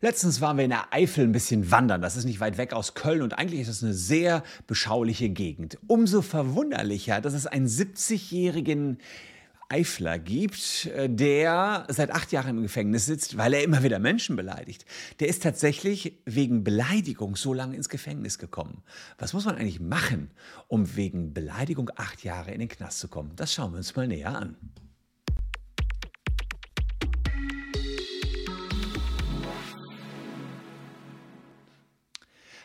Letztens waren wir in der Eifel ein bisschen wandern. Das ist nicht weit weg aus Köln und eigentlich ist es eine sehr beschauliche Gegend. Umso verwunderlicher, dass es einen 70-jährigen Eifler gibt, äh, der seit acht Jahren im Gefängnis sitzt, weil er immer wieder Menschen beleidigt. Der ist tatsächlich wegen Beleidigung so lange ins Gefängnis gekommen. Was muss man eigentlich machen, um wegen Beleidigung acht Jahre in den Knast zu kommen? Das schauen wir uns mal näher an.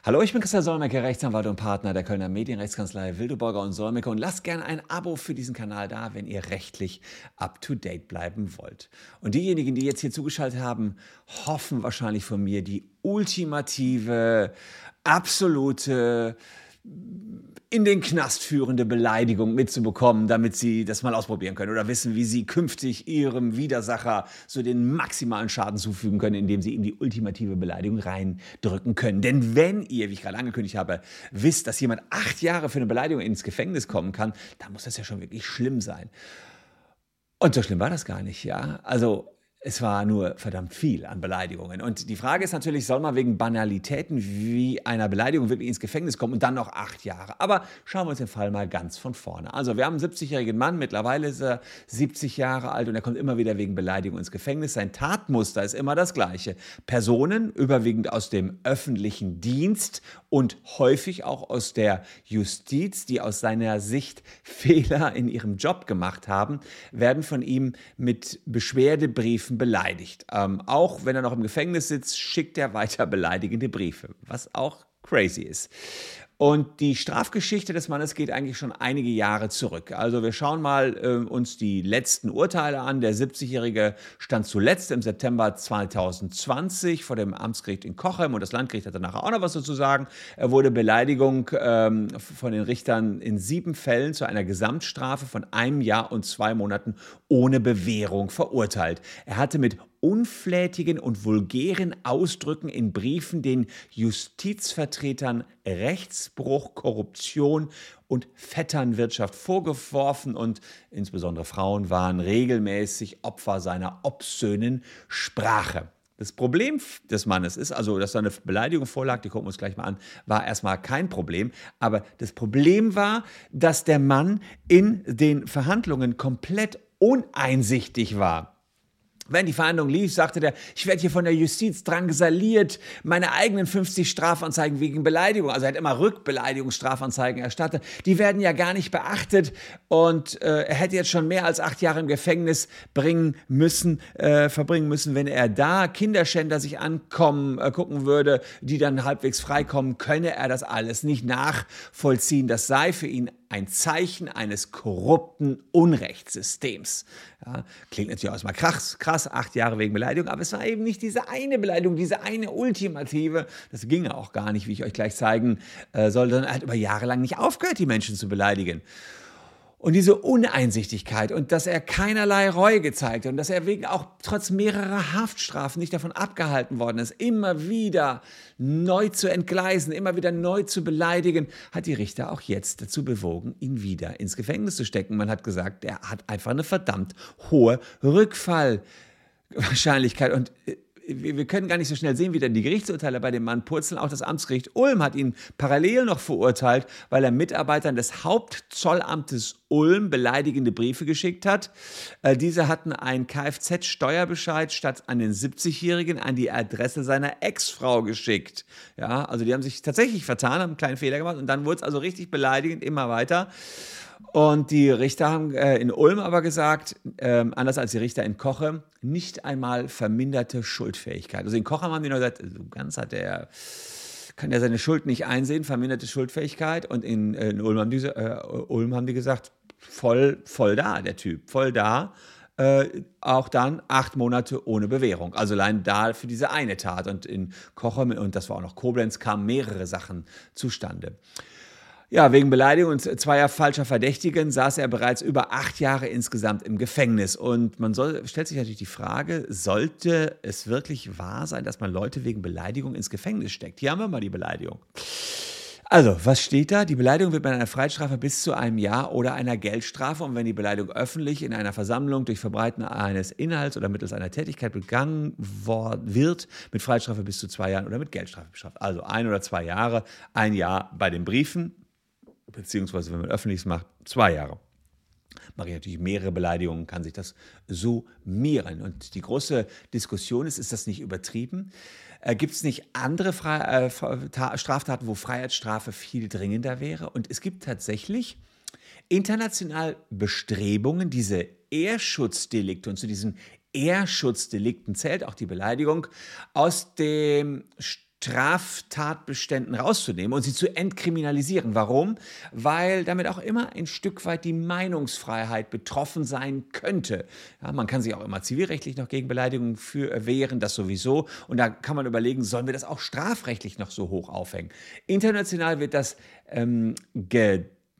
Hallo, ich bin Christian Solmecke, Rechtsanwalt und Partner der Kölner Medienrechtskanzlei Wildeborger und Solmecke und lasst gerne ein Abo für diesen Kanal da, wenn ihr rechtlich up-to-date bleiben wollt. Und diejenigen, die jetzt hier zugeschaltet haben, hoffen wahrscheinlich von mir die ultimative, absolute in den Knast führende Beleidigung mitzubekommen, damit sie das mal ausprobieren können oder wissen, wie sie künftig ihrem Widersacher so den maximalen Schaden zufügen können, indem sie ihm die ultimative Beleidigung reindrücken können. Denn wenn ihr, wie ich gerade angekündigt habe, wisst, dass jemand acht Jahre für eine Beleidigung ins Gefängnis kommen kann, dann muss das ja schon wirklich schlimm sein. Und so schlimm war das gar nicht, ja. Also es war nur verdammt viel an Beleidigungen. Und die Frage ist natürlich, soll man wegen Banalitäten wie einer Beleidigung wirklich ins Gefängnis kommen und dann noch acht Jahre? Aber schauen wir uns den Fall mal ganz von vorne. Also wir haben einen 70-jährigen Mann, mittlerweile ist er 70 Jahre alt und er kommt immer wieder wegen Beleidigung ins Gefängnis. Sein Tatmuster ist immer das gleiche. Personen, überwiegend aus dem öffentlichen Dienst und häufig auch aus der Justiz, die aus seiner Sicht Fehler in ihrem Job gemacht haben, werden von ihm mit Beschwerdebriefen Briefen beleidigt. Ähm, auch wenn er noch im Gefängnis sitzt, schickt er weiter beleidigende Briefe, was auch crazy ist. Und die Strafgeschichte des Mannes geht eigentlich schon einige Jahre zurück. Also wir schauen mal äh, uns die letzten Urteile an. Der 70-Jährige stand zuletzt im September 2020 vor dem Amtsgericht in Kochem und das Landgericht hat danach auch noch was dazu sagen. Er wurde Beleidigung ähm, von den Richtern in sieben Fällen zu einer Gesamtstrafe von einem Jahr und zwei Monaten ohne Bewährung verurteilt. Er hatte mit unflätigen und vulgären Ausdrücken in Briefen den Justizvertretern Rechtsbruch, Korruption und Vetternwirtschaft vorgeworfen und insbesondere Frauen waren regelmäßig Opfer seiner obszönen Sprache. Das Problem des Mannes ist also, dass da eine Beleidigung vorlag, die gucken wir uns gleich mal an, war erstmal kein Problem. Aber das Problem war, dass der Mann in den Verhandlungen komplett uneinsichtig war. Wenn die Verhandlung lief, sagte der, ich werde hier von der Justiz drangsaliert, meine eigenen 50 Strafanzeigen wegen Beleidigung, also er hat immer Rückbeleidigungsstrafanzeigen erstattet, die werden ja gar nicht beachtet und äh, er hätte jetzt schon mehr als acht Jahre im Gefängnis bringen müssen, äh, verbringen müssen, wenn er da Kinderschänder sich ankommen, äh, gucken würde, die dann halbwegs freikommen, könne er das alles nicht nachvollziehen. Das sei für ihn ein Zeichen eines korrupten Unrechtssystems. Ja, klingt natürlich auch mal krass, krass, acht Jahre wegen Beleidigung, aber es war eben nicht diese eine Beleidigung, diese eine ultimative, das ging auch gar nicht, wie ich euch gleich zeigen äh, soll, sondern er hat über Jahre lang nicht aufgehört, die Menschen zu beleidigen. Und diese Uneinsichtigkeit und dass er keinerlei Reue gezeigt hat und dass er wegen auch trotz mehrerer Haftstrafen nicht davon abgehalten worden ist, immer wieder neu zu entgleisen, immer wieder neu zu beleidigen, hat die Richter auch jetzt dazu bewogen, ihn wieder ins Gefängnis zu stecken. Man hat gesagt, er hat einfach eine verdammt hohe Rückfallwahrscheinlichkeit und äh, wir können gar nicht so schnell sehen, wie dann die Gerichtsurteile bei dem Mann purzeln. Auch das Amtsgericht Ulm hat ihn parallel noch verurteilt, weil er Mitarbeitern des Hauptzollamtes Ulm beleidigende Briefe geschickt hat. Äh, diese hatten einen Kfz-Steuerbescheid statt an den 70-Jährigen an die Adresse seiner Ex-Frau geschickt. Ja, also die haben sich tatsächlich vertan, haben einen kleinen Fehler gemacht und dann wurde es also richtig beleidigend immer weiter. Und die Richter haben äh, in Ulm aber gesagt, äh, anders als die Richter in Koche, nicht einmal verminderte Schuldfähigkeit. Also in Koche haben die nur gesagt, so ganz hat er kann er seine Schuld nicht einsehen, verminderte Schuldfähigkeit. Und in, äh, in Ulm, haben die, äh, Ulm haben die gesagt, voll, voll da, der Typ, voll da. Äh, auch dann acht Monate ohne Bewährung. Also allein da für diese eine Tat. Und in Koche, und das war auch noch Koblenz, kamen mehrere Sachen zustande. Ja, wegen Beleidigung und zweier falscher Verdächtigen saß er bereits über acht Jahre insgesamt im Gefängnis. Und man soll, stellt sich natürlich die Frage, sollte es wirklich wahr sein, dass man Leute wegen Beleidigung ins Gefängnis steckt? Hier haben wir mal die Beleidigung. Also, was steht da? Die Beleidigung wird mit einer Freiheitsstrafe bis zu einem Jahr oder einer Geldstrafe und wenn die Beleidigung öffentlich in einer Versammlung durch Verbreiten eines Inhalts oder mittels einer Tätigkeit begangen wird, mit Freiheitsstrafe bis zu zwei Jahren oder mit Geldstrafe bestraft. Also ein oder zwei Jahre, ein Jahr bei den Briefen, beziehungsweise wenn man öffentliches macht, zwei Jahre mache ich natürlich mehrere Beleidigungen, kann sich das summieren. Und die große Diskussion ist, ist das nicht übertrieben? Äh, gibt es nicht andere Fre äh, Straftaten, wo Freiheitsstrafe viel dringender wäre? Und es gibt tatsächlich international Bestrebungen, diese Ehrschutzdelikt und zu diesen Ehrschutzdelinkten zählt auch die Beleidigung aus dem Straftatbeständen rauszunehmen und sie zu entkriminalisieren. Warum? Weil damit auch immer ein Stück weit die Meinungsfreiheit betroffen sein könnte. Ja, man kann sich auch immer zivilrechtlich noch gegen Beleidigungen für, wehren, das sowieso. Und da kann man überlegen, sollen wir das auch strafrechtlich noch so hoch aufhängen? International wird das ähm,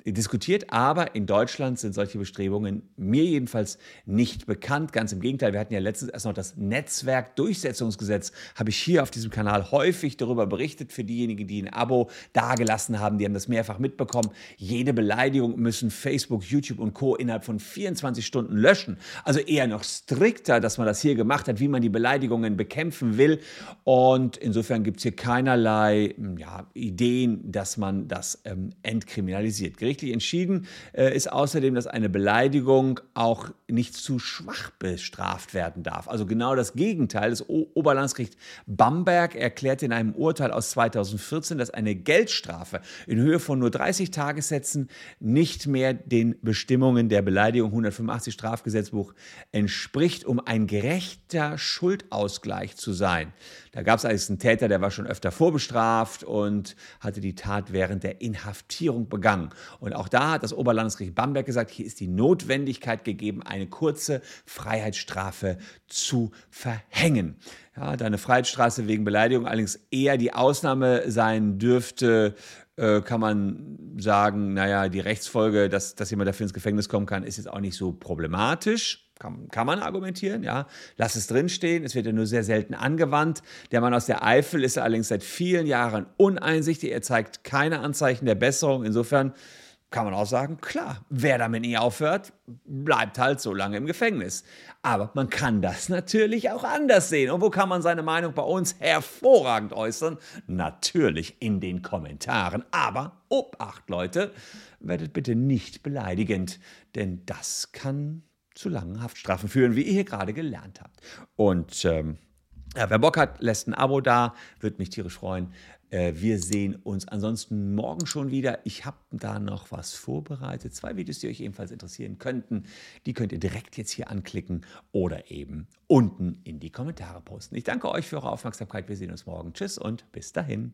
diskutiert, aber in Deutschland sind solche Bestrebungen mir jedenfalls nicht bekannt. Ganz im Gegenteil, wir hatten ja letztens erst noch das Netzwerkdurchsetzungsgesetz, habe ich hier auf diesem Kanal häufig darüber berichtet. Für diejenigen, die ein Abo dagelassen haben, die haben das mehrfach mitbekommen. Jede Beleidigung müssen Facebook, YouTube und Co. innerhalb von 24 Stunden löschen. Also eher noch strikter, dass man das hier gemacht hat, wie man die Beleidigungen bekämpfen will. Und insofern gibt es hier keinerlei ja, Ideen, dass man das ähm, entkriminalisiert gerichtlich entschieden äh, ist außerdem, dass eine Beleidigung auch nicht zu schwach bestraft werden darf. Also genau das Gegenteil. Das o Oberlandesgericht Bamberg erklärte in einem Urteil aus 2014, dass eine Geldstrafe in Höhe von nur 30 Tagessätzen nicht mehr den Bestimmungen der Beleidigung 185 Strafgesetzbuch entspricht, um ein gerechter Schuldausgleich zu sein. Da gab es einen Täter, der war schon öfter vorbestraft und hatte die Tat während der Inhaftierung begangen. Und auch da hat das Oberlandesgericht Bamberg gesagt, hier ist die Notwendigkeit gegeben, eine kurze Freiheitsstrafe zu verhängen. Ja, da eine Freiheitsstrafe wegen Beleidigung allerdings eher die Ausnahme sein dürfte, äh, kann man sagen, naja, die Rechtsfolge, dass, dass jemand dafür ins Gefängnis kommen kann, ist jetzt auch nicht so problematisch. Kann, kann, man argumentieren, ja. Lass es drinstehen, es wird ja nur sehr selten angewandt. Der Mann aus der Eifel ist allerdings seit vielen Jahren uneinsichtig. Er zeigt keine Anzeichen der Besserung. Insofern kann man auch sagen, klar, wer damit nie aufhört, bleibt halt so lange im Gefängnis. Aber man kann das natürlich auch anders sehen. Und wo kann man seine Meinung bei uns hervorragend äußern? Natürlich in den Kommentaren. Aber Obacht, Leute, werdet bitte nicht beleidigend, denn das kann zu langen Haftstrafen führen, wie ihr hier gerade gelernt habt. Und ähm, ja, wer Bock hat, lässt ein Abo da, würde mich tierisch freuen. Äh, wir sehen uns ansonsten morgen schon wieder. Ich habe da noch was vorbereitet. Zwei Videos, die euch ebenfalls interessieren könnten. Die könnt ihr direkt jetzt hier anklicken oder eben unten in die Kommentare posten. Ich danke euch für eure Aufmerksamkeit. Wir sehen uns morgen. Tschüss und bis dahin.